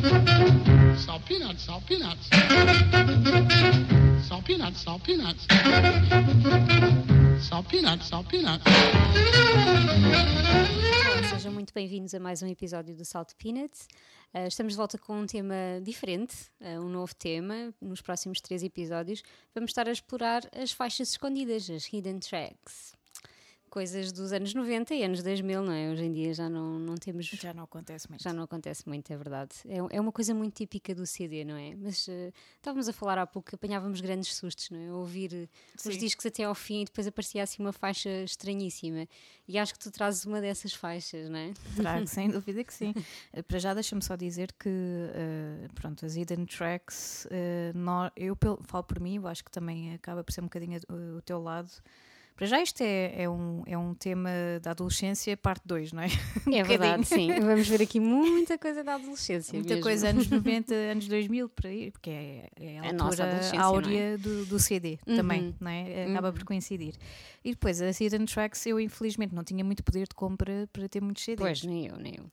Salt peanuts, salt peanuts. Salt peanuts, salt peanuts. Salt peanuts, salt peanuts. Sejam muito bem-vindos a mais um episódio do Salt Peanuts. Uh, estamos de volta com um tema diferente, uh, um novo tema. Nos próximos três episódios vamos estar a explorar as faixas escondidas, as hidden tracks coisas dos anos 90 e anos 2000, não é? Hoje em dia já não, não temos. Já não acontece muito. Já não acontece muito, é verdade. É, é uma coisa muito típica do CD, não é? Mas uh, estávamos a falar há pouco apanhávamos grandes sustos, não é? Ouvir uh, os discos até ao fim e depois aparecia assim uma faixa estranhíssima. E acho que tu trazes uma dessas faixas, não é? Trago, sem dúvida que sim. Eh, para já deixa-me só dizer que, uh, pronto, as hidden tracks, nós, eu falo por mim, eu acho que também acaba por ser um bocadinho o teu lado. Para já isto é, é, um, é um tema da adolescência, parte 2, não é? Um é verdade, sim. Vamos ver aqui muita coisa da adolescência. Muita mesmo. coisa anos 90, anos 2000, por aí, porque é, é a, a altura áurea é? do, do, CD uhum. também, não é? Acaba uhum. por coincidir. E depois, a Hidden Tracks, eu infelizmente não tinha muito poder de compra para ter muitos CDs. Pois, nem eu, nem eu.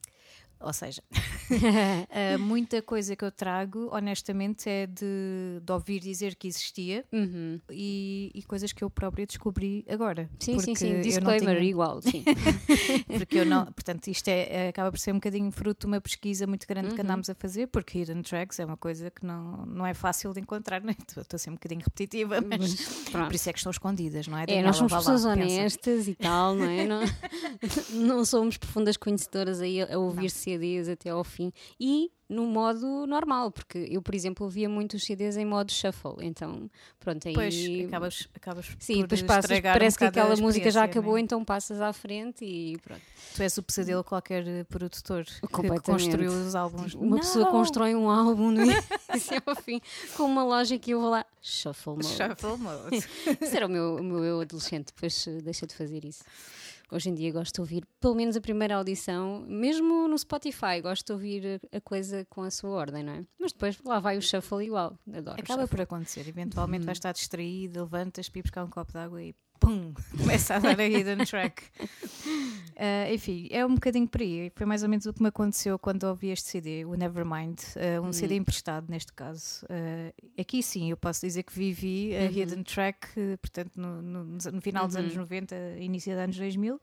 Ou seja, uh, muita coisa que eu trago, honestamente, é de, de ouvir dizer que existia uhum. e, e, coisas que eu própria descobri agora. Sim, sim, sim. Disclaimer tinha... igual, sim. porque eu não, portanto, isto é, acaba por ser um bocadinho fruto de uma pesquisa muito grande uhum. que andámos a fazer, porque hidden tracks é uma coisa que não, não é fácil de encontrar, né? estou a ser um bocadinho repetitiva, mas por isso é que estão escondidas, não é? É, nós somos pessoas lá, honestas pensa. e tal, não é? Não, não somos profundas conhecedoras aí a ouvir-se CDs até ao fim e no modo normal, porque eu, por exemplo, ouvia muitos CDs em modo shuffle, então pronto, aí. Pois, acabas, acabas Sim, depois passas, parece um que aquela música já acabou, é? então passas à frente e pronto. Tu és o pesadelo de qualquer produtor que construiu os álbuns. Uma Não! pessoa constrói um álbum no início ao fim com uma loja que eu vou lá, shuffle mode. Shuffle mode. isso era o meu, o meu eu adolescente, depois deixa de fazer isso. Hoje em dia gosto de ouvir pelo menos a primeira audição, mesmo no Spotify, gosto de ouvir a coisa com a sua ordem, não é? Mas depois lá vai o shuffle igual, adoro. Acaba por acontecer, eventualmente hum. vais estar distraído, levantas, para buscar um copo de água e pum, começa a dar a hidden track. Uh, enfim, é um bocadinho por aí. Foi mais ou menos o que me aconteceu quando ouvi este CD, o Nevermind, uh, um CD hum. emprestado neste caso. Uh, aqui sim, eu posso dizer que vivi a uhum. hidden track, portanto, no, no, no final dos anos 90, uhum. início dos anos 2000,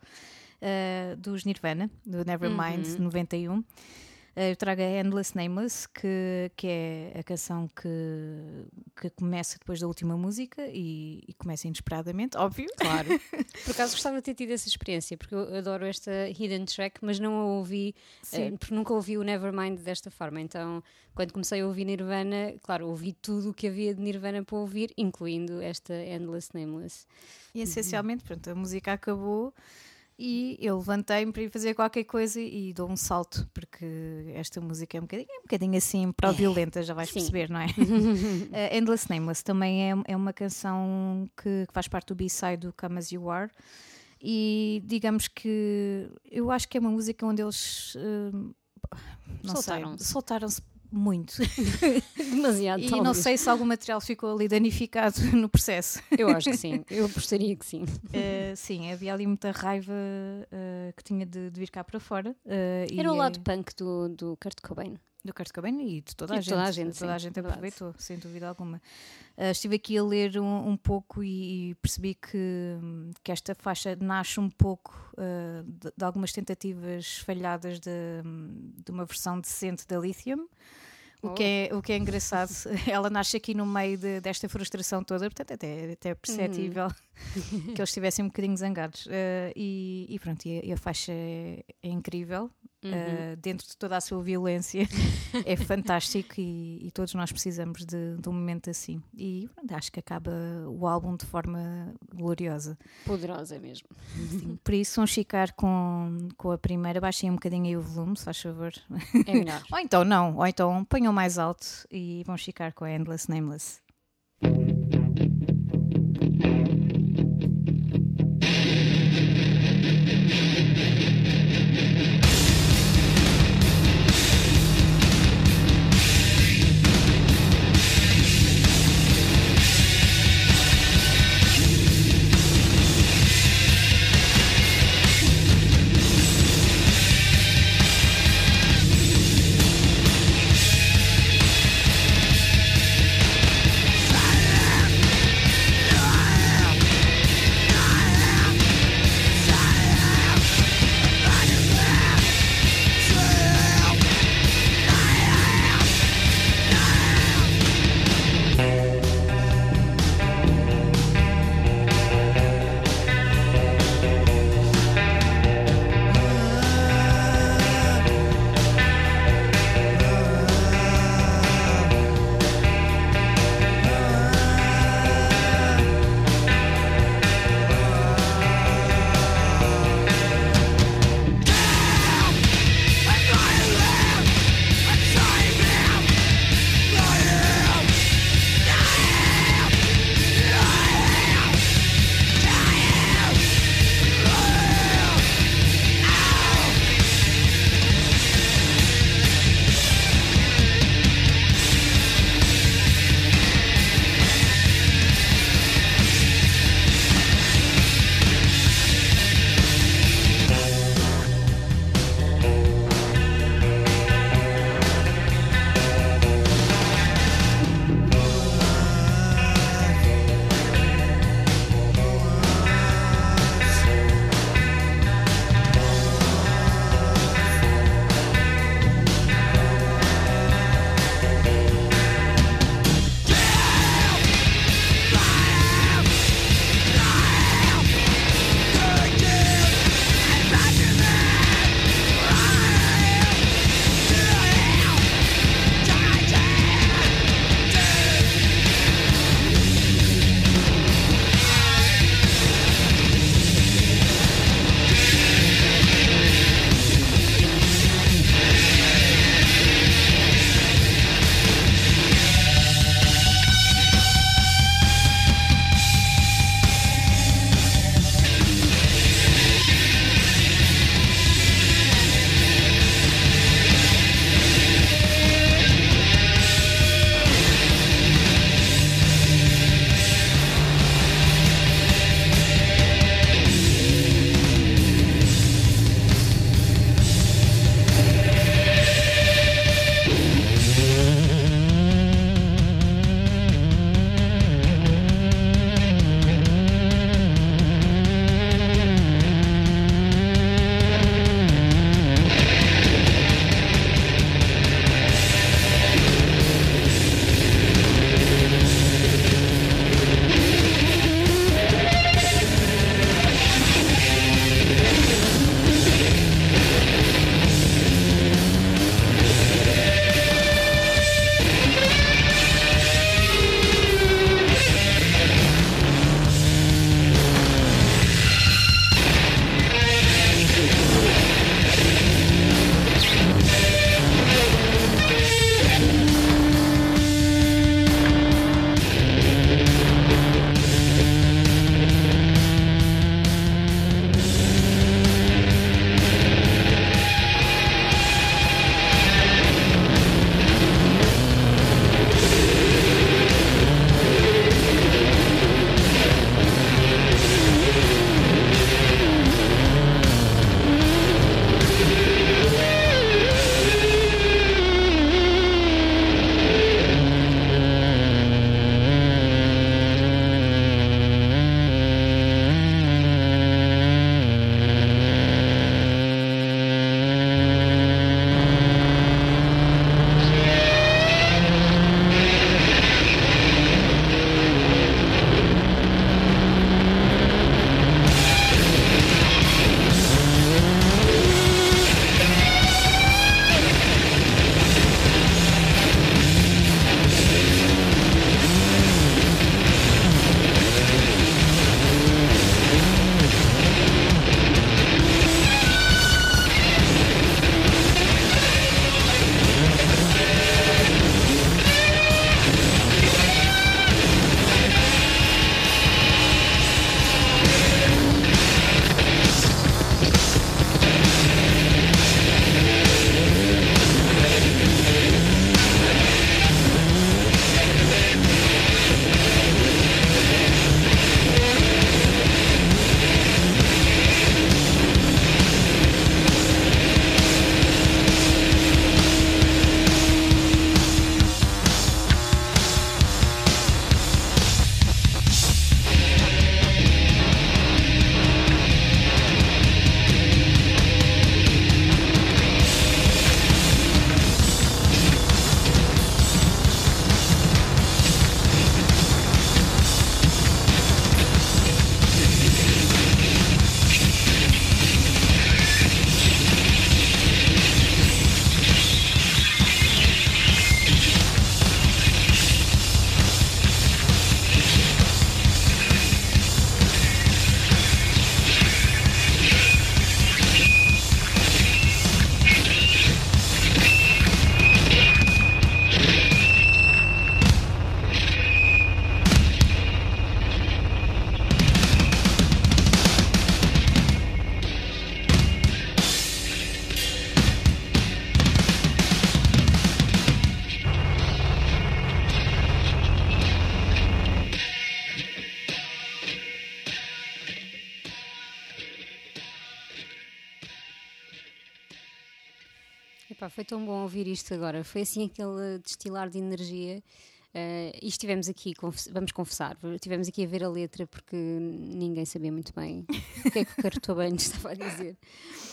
dos Nirvana, do Nevermind uhum. 91. Eh, eu trago a Endless Nameless, que, que é a canção que, que começa depois da última música e, e começa inesperadamente, óbvio. Claro. Por acaso gostava de ter tido essa experiência, porque eu adoro esta hidden track, mas não a ouvi, uh, porque nunca ouvi o Nevermind desta forma. Então, quando comecei a ouvir Nirvana, claro, ouvi tudo o que havia de Nirvana para ouvir, incluindo esta Endless Nameless. E essencialmente, pronto, a música acabou e eu levantei-me para ir fazer qualquer coisa e dou um salto, porque esta música é um bocadinho, é um bocadinho assim pró-violenta, já vais Sim. perceber, não é? uh, Endless Nameless também é, é uma canção que, que faz parte do B-side do Come As You Are e digamos que eu acho que é uma música onde eles uh, soltaram-se soltaram muito. Demasiado. E talvez. não sei se algum material ficou ali danificado no processo. Eu acho que sim, eu apostaria que sim. Uh, sim, havia ali muita raiva uh, que tinha de, de, vir cá para fora. Uh, Era o lado punk do, do Kurt Cobain. Do Kurt Cobain e de toda a gente. Toda a gente, toda a gente aproveitou, sem dúvida alguma. Uh, estive aqui a ler um, um pouco e, e, percebi que, que esta faixa nasce um pouco uh, de, de, algumas tentativas falhadas de, de uma versão decente da Lithium. O que, é, o que é engraçado, ela nasce aqui no meio de, desta frustração toda, portanto, até, até é perceptível uhum. que eles estivessem um bocadinho zangados. Uh, e, e, pronto, e a, e a faixa é, é incrível, uhum. uh, dentro de toda a sua violência, é fantástico e, e, todos nós precisamos de, de um momento assim. E pronto, acho que acaba o álbum de forma gloriosa. Poderosa mesmo. Sim, por isso, vamos ficar com, com a primeira, baixem um bocadinho aí o volume, se faz favor. É melhor. ou então não, ou então ponham mais alto e vamos ficar com a Endless Nameless. Ouvir isto agora. Foi assim aquele destilar de energia. Uh, e estivemos aqui, vamos confessar, estivemos aqui a ver a letra porque ninguém sabia muito bem o que é que o Cartobano estava a dizer.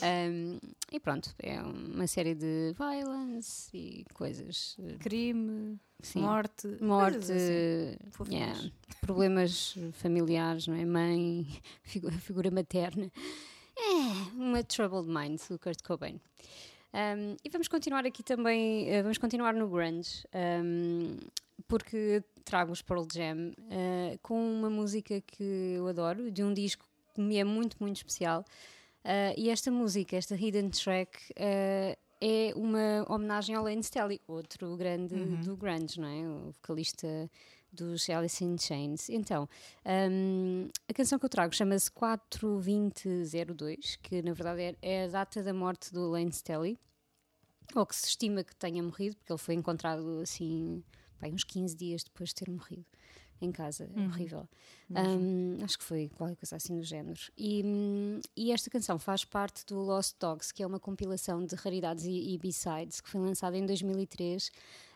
Um, e pronto, é uma série de violence e coisas. Crime, Sim. morte, morte, assim, yeah, problemas familiares, não é? Mãe, figura, figura materna. É uma troubled mind, o Kurt Cobain. Um, e vamos continuar aqui também, uh, vamos continuar no grunge, um, porque trago os Pearl Jam uh, com uma música que eu adoro, de um disco que me é muito, muito especial. Uh, e esta música, esta hidden track, é uma homenagem ao Lane Staley, outro grande uhum. do grunge, não é? O vocalista dos Alice in Chains. Então, um, a canção que eu trago chama-se 42002, que na verdade é, é, a data da morte do Lane Stelly, ou que se estima que tenha morrido, porque ele foi encontrado assim, bem, uns 15 dias depois de ter morrido em casa, é uhum. horrível. Um, acho que foi qualquer coisa assim do género. E, e, esta canção faz parte do Lost Dogs, que é uma compilação de raridades e, e B-sides que foi lançada em 2003.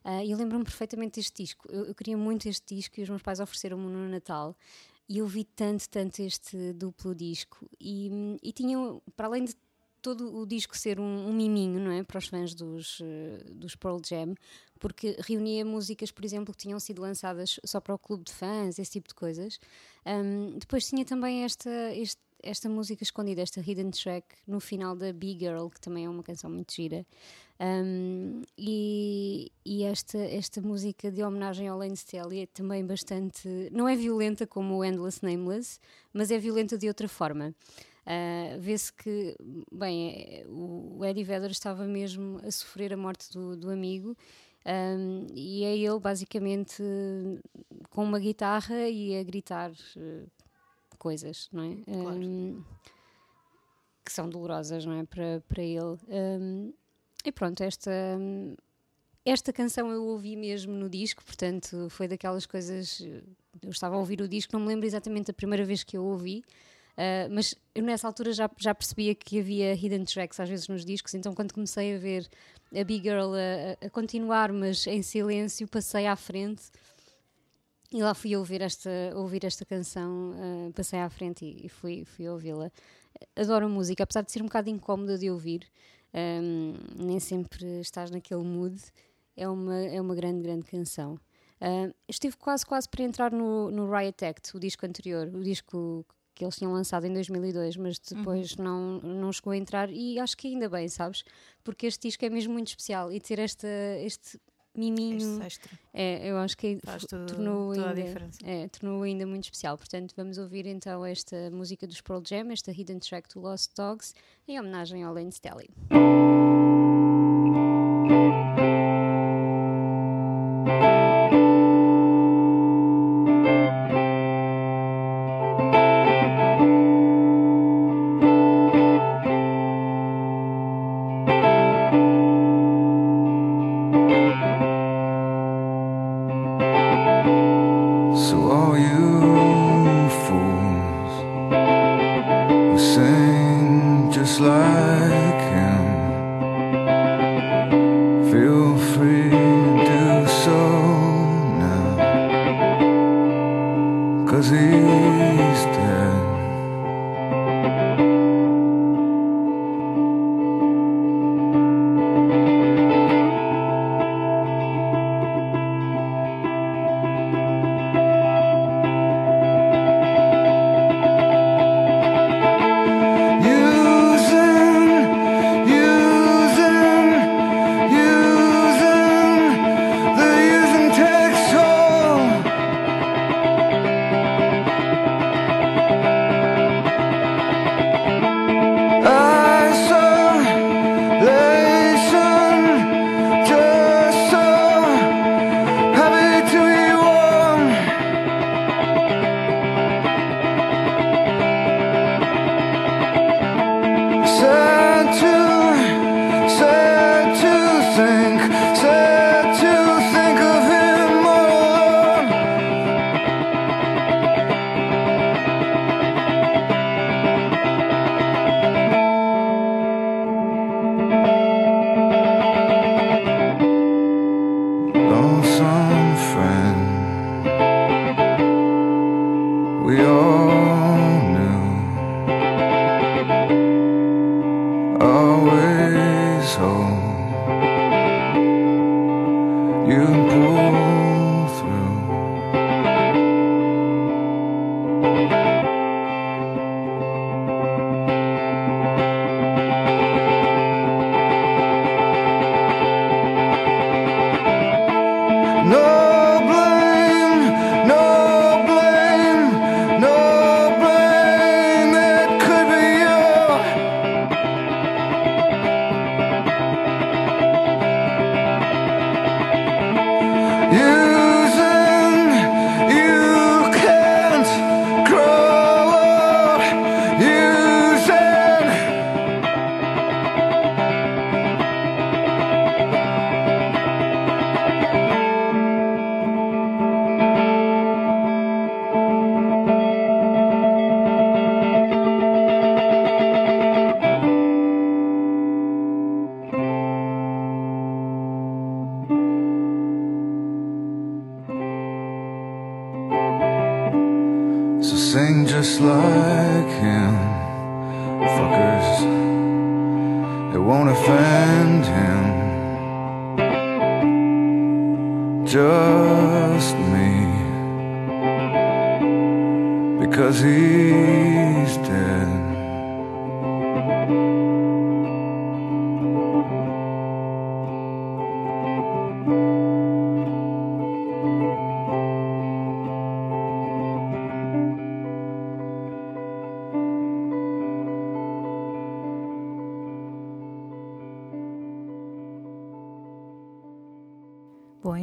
Uh, eu lembro-me perfeitamente deste disco. Eu, eu, queria muito este disco e os meus pais ofereceram-me no Natal. E eu vi tanto, tanto este duplo disco. E, e tinham, para além de todo o disco ser um, um, miminho, não é? Para os fãs dos, uh, dos Pearl Jam, porque reunia músicas, por exemplo, que tinham sido lançadas só para o clube de fãs, esse tipo de coisas. Um, depois tinha também esta, este, esta música escondida, esta hidden track, no final da Big Girl, que também é uma canção muito gira. Um, e, e esta, esta música de homenagem ao Lane Staley é também bastante. não é violenta como o Endless Nameless, mas é violenta de outra forma. Uh, Vê-se que, bem, o Eddie Vedder estava mesmo a sofrer a morte do, do amigo. Um, e é ele basicamente com uma guitarra e a gritar uh, coisas, não é? Claro. Um, que são dolorosas, não é? Para, para ele. Um, e pronto, esta, esta canção eu ouvi mesmo no disco, portanto foi daquelas coisas. Eu estava a ouvir o disco, não me lembro exatamente a primeira vez que eu ouvi, uh, mas eu nessa altura já, já percebia que havia hidden tracks às vezes nos discos, então quando comecei a ver a Big Girl a, a continuar, mas em silêncio, passei à frente. E lá fui ouvir esta, ouvir esta canção, uh, passei à frente e, e fui, fui ouvi-la. Adoro a música, apesar de ser um bocado incómoda de ouvir, um, nem sempre estás naquele mood. É uma, é uma grande, grande canção. Uh, estive quase, quase para entrar no, no Riot Act, o disco anterior, o disco que eles tinham lançado em 2002, mas depois uhum. não, não chegou a entrar. E acho que ainda bem, sabes? Porque este disco é mesmo muito especial e ter esta, este miminho. É, eu acho que Faz tudo, tornou, ainda, a diferença. É, tornou ainda muito especial. Portanto, vamos ouvir então esta música dos Pearl Jam, esta hidden track do Lost Dogs, em homenagem ao Lane Stelly.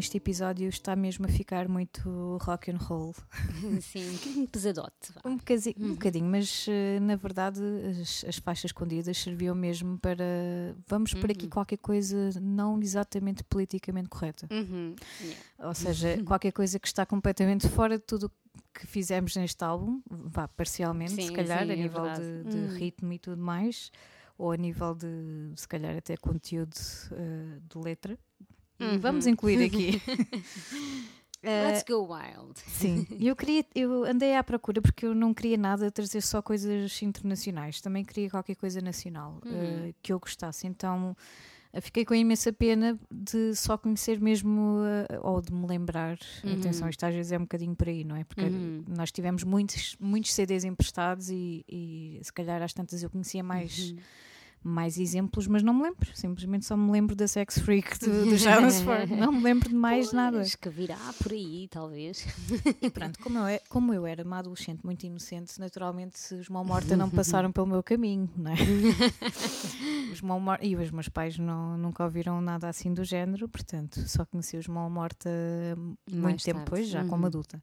Este episódio está mesmo a ficar muito rock and roll. Sim, um bocadinho pesadote. Um bocadinho, um bocadinho mas uh, na verdade as, as, faixas escondidas serviam mesmo para vamos uhum. por aqui uhum. qualquer coisa não exatamente politicamente correta. Uhum. Yeah. Ou seja, qualquer coisa que está completamente fora de tudo que fizemos neste álbum, vá parcialmente, sim, se calhar, sim, a é nível de, de uhum. ritmo e tudo mais, ou a nível de, se calhar, até conteúdo uh, de letra. Uhum. Vamos incluir aqui. Let's go wild. Sim, eu queria, eu andei à procura porque eu não queria nada trazer só coisas internacionais, também queria qualquer coisa nacional uhum. uh, que eu gostasse. Então uh, fiquei com imensa pena de só conhecer mesmo uh, ou de me lembrar. Uhum. Atenção, isto às vezes é um bocadinho por aí, não é? Porque uhum. nós tivemos muitos, muitos CDs emprestados e, e se calhar às tantas eu conhecia mais uhum mais exemplos, mas não me lembro. Simplesmente só me lembro da Sex Freak do, do Ford. não me lembro de mais pois, nada. que virá por aí, talvez. E pronto, como eu, é, como eu era uma adolescente muito inocente, naturalmente os Mão Morta não passaram pelo meu caminho, não é? os Mão Morta, e os meus pais não, nunca ouviram nada assim do género, portanto só conheci os Mão Morta muito mais tempo depois, já uhum. como adulta.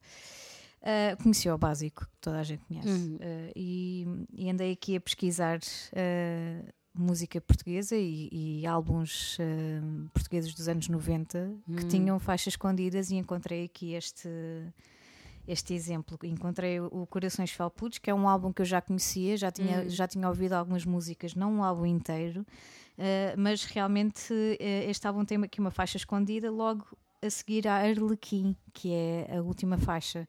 Uh, conheci o básico, que toda a gente conhece. Uhum. Uh, e, e, andei aqui a pesquisar uh, música portuguesa e, e álbuns uh, portugueses dos anos 90 hum. que tinham faixas escondidas e encontrei aqui este este exemplo. Encontrei o Corações Felpudos, que é um álbum que eu já conhecia, já tinha, hum. já tinha ouvido algumas músicas, não um álbum inteiro, uh, mas realmente uh, este álbum tem aqui uma faixa escondida logo a seguir a Arlequim, que é a última faixa.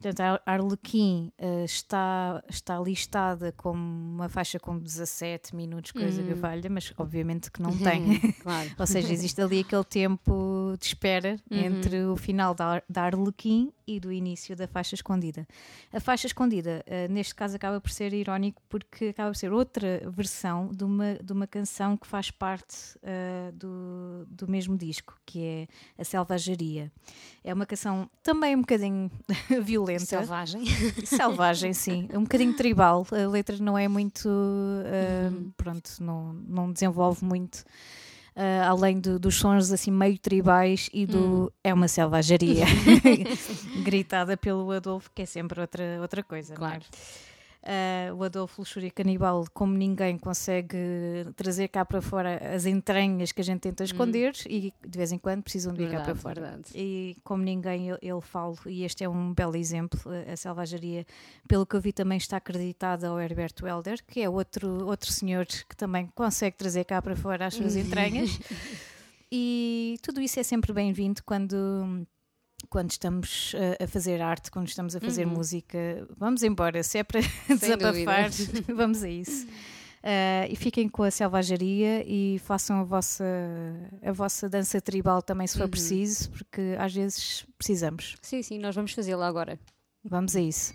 Portanto, a Arlequim uh, está, está listada como uma faixa com 17 minutos, coisa que hum. valha, mas obviamente que não tem. claro. Ou seja, existe ali aquele tempo de espera uhum. entre o final da, da Arlequim e do início da faixa escondida. A faixa escondida, uh, neste caso, acaba por ser irónico porque acaba por ser outra versão de uma, de uma canção que faz parte uh, do, do mesmo disco, que é A Selvageria. É uma canção também um bocadinho violenta violenta. Selvagem. Selvagem, sim. Um bocadinho tribal. A letra não é muito. Uh, uhum. Pronto, não, não desenvolve muito. Uh, além do, dos sons assim meio tribais e do hum. é uma selvageria gritada pelo Adolfo, que é sempre outra, outra coisa. É? Claro. Uh, o Adolfo Luxúria Canibal, como ninguém, consegue trazer cá para fora as entranhas que a gente tenta esconder hum. e de vez em quando precisam de vir cá para fora. Verdade. E como ninguém, ele, fala, e este é um belo exemplo, a selvageria, pelo que eu vi, também está acreditada ao Herberto Helder, que é outro, outro senhor que também consegue trazer cá para fora as suas entranhas. e tudo isso é sempre bem-vindo quando quando estamos uh, a fazer arte, quando estamos a fazer uhum. música, vamos embora. Se é para desabafar, vamos a isso. Uh, e fiquem com a selvageria e façam a vossa, a vossa dança tribal também, se for uhum. preciso, porque às vezes precisamos. Sim, sim, nós vamos fazê-la agora. Vamos a isso.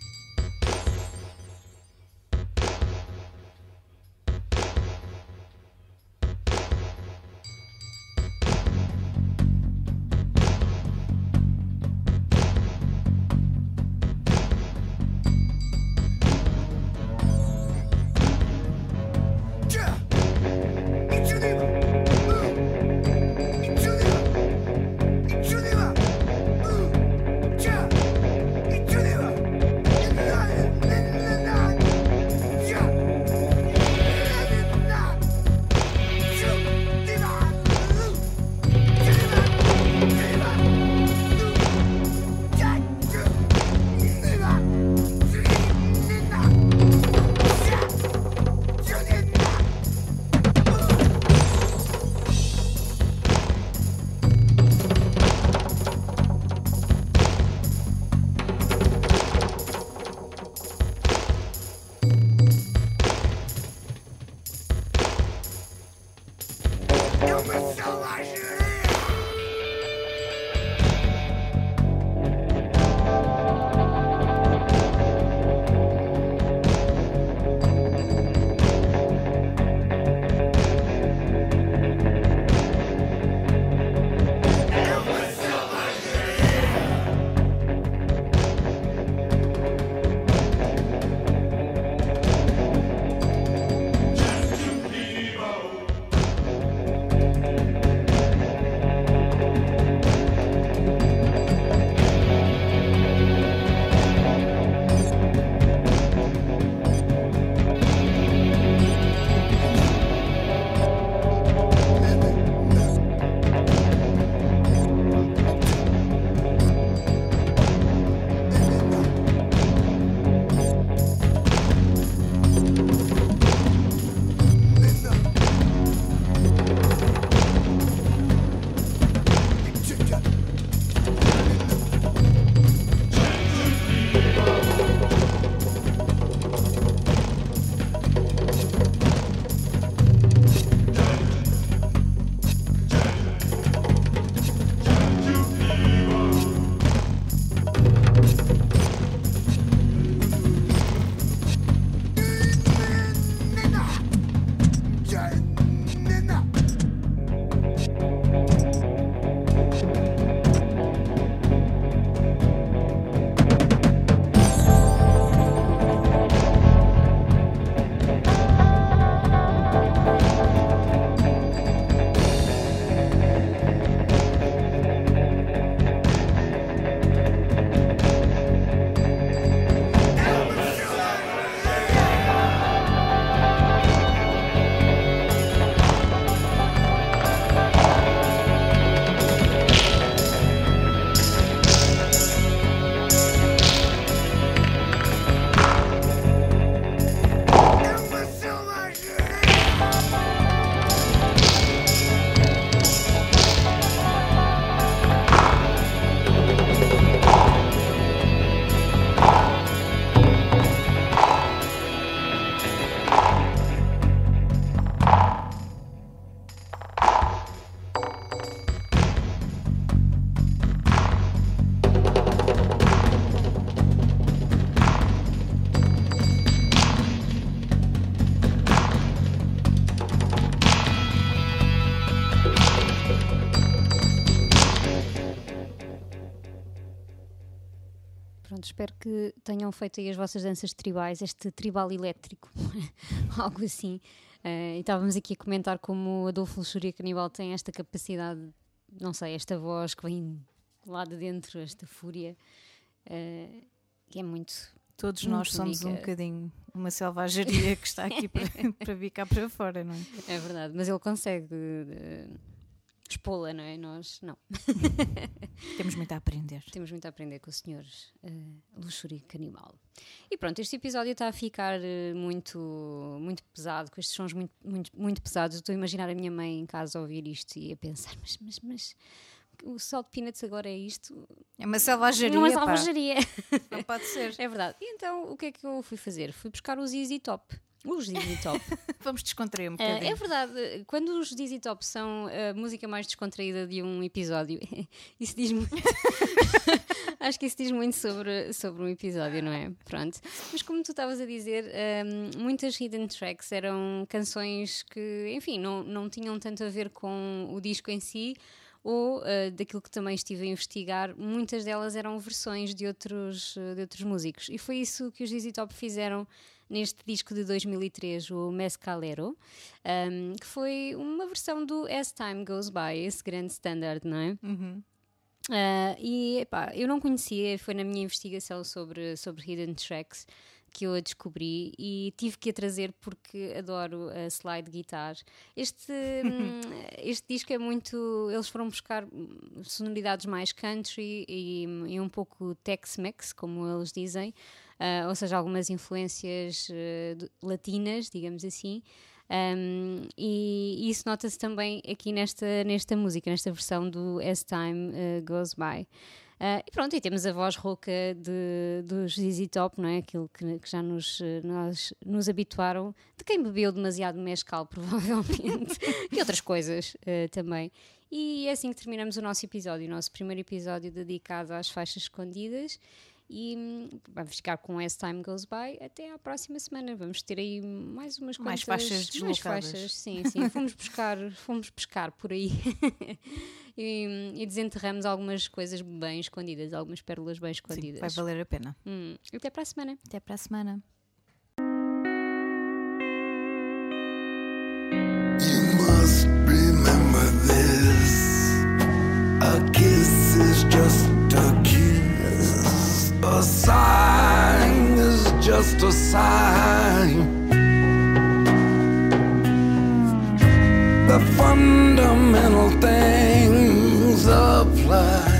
Que tenham feito aí as vossas danças tribais, este tribal elétrico, algo assim. Uh, e estávamos aqui a comentar como Adolfo Luxúria Canibal tem esta capacidade, não sei, esta voz que vem lá de dentro, esta fúria, uh, que é muito. Todos muito nós somos um bocadinho uma selvageria que está aqui para, para vir cá para fora, não é? É verdade, mas ele consegue. Uh, expô-la, não é? Nós não. Temos muito a aprender. Temos muito a aprender com o senhor uh, animal. E pronto, este episódio está a ficar uh, muito, muito pesado, com estes sons muito, muito, muito pesados. estou a imaginar a minha mãe em casa a ouvir isto e a pensar, mas, mas, mas o salt peanuts agora é isto? É uma selvageria. Não é selvageria. Não pode ser. É verdade. E então, o que é que eu fui fazer? Fui buscar os Easy Top. Os Dizzy Top. Vamos descontrair um bocadinho. Uh, é verdade, quando os Dizzy Top são a música mais descontraída de um episódio, isso diz muito. Acho que isso diz muito sobre, sobre um episódio, não é? Pronto. Mas como tu estavas a dizer, um, muitas hidden tracks eram canções que, enfim, não, não tinham tanto a ver com o disco em si ou uh, daquilo que também estive a investigar, muitas delas eram versões de outros, de outros músicos. E foi isso que os Easy Top fizeram neste disco de 2003, o Mescalero, um, que foi uma versão do As Time Goes By, esse grande standard, não é? Uhum. Uh, e epá, eu não conhecia, foi na minha investigação sobre, sobre Hidden Tracks que eu a descobri e tive que a trazer porque adoro a slide guitar. Este, hum, este disco é muito. Eles foram buscar sonoridades mais country e, e um pouco Tex-Mex, como eles dizem, uh, ou seja, algumas influências uh, latinas, digamos assim. Um, e, isso nota-se também aqui nesta, nesta música, nesta versão do As Time uh, Goes By. Uh, e pronto, e temos a voz rouca de, dos ZZ Top, não é? Aquilo que, que já nos, nós, nos habituaram, de quem bebeu demasiado mescal, provavelmente, e outras coisas uh, também. E é assim que terminamos o nosso episódio, o nosso primeiro episódio dedicado às faixas escondidas. E hum, vamos ficar com As Time Goes By até à próxima semana. Vamos ter aí mais umas mais faixas mais faixas, sim, sim. fomos buscar, fomos pescar por aí e, e, desenterramos algumas coisas bem escondidas, algumas pérolas bem escondidas. Sim, vai valer a pena. Hum, até para a semana. Até para a semana. Just. A sign is just a sign. the fundamental things apply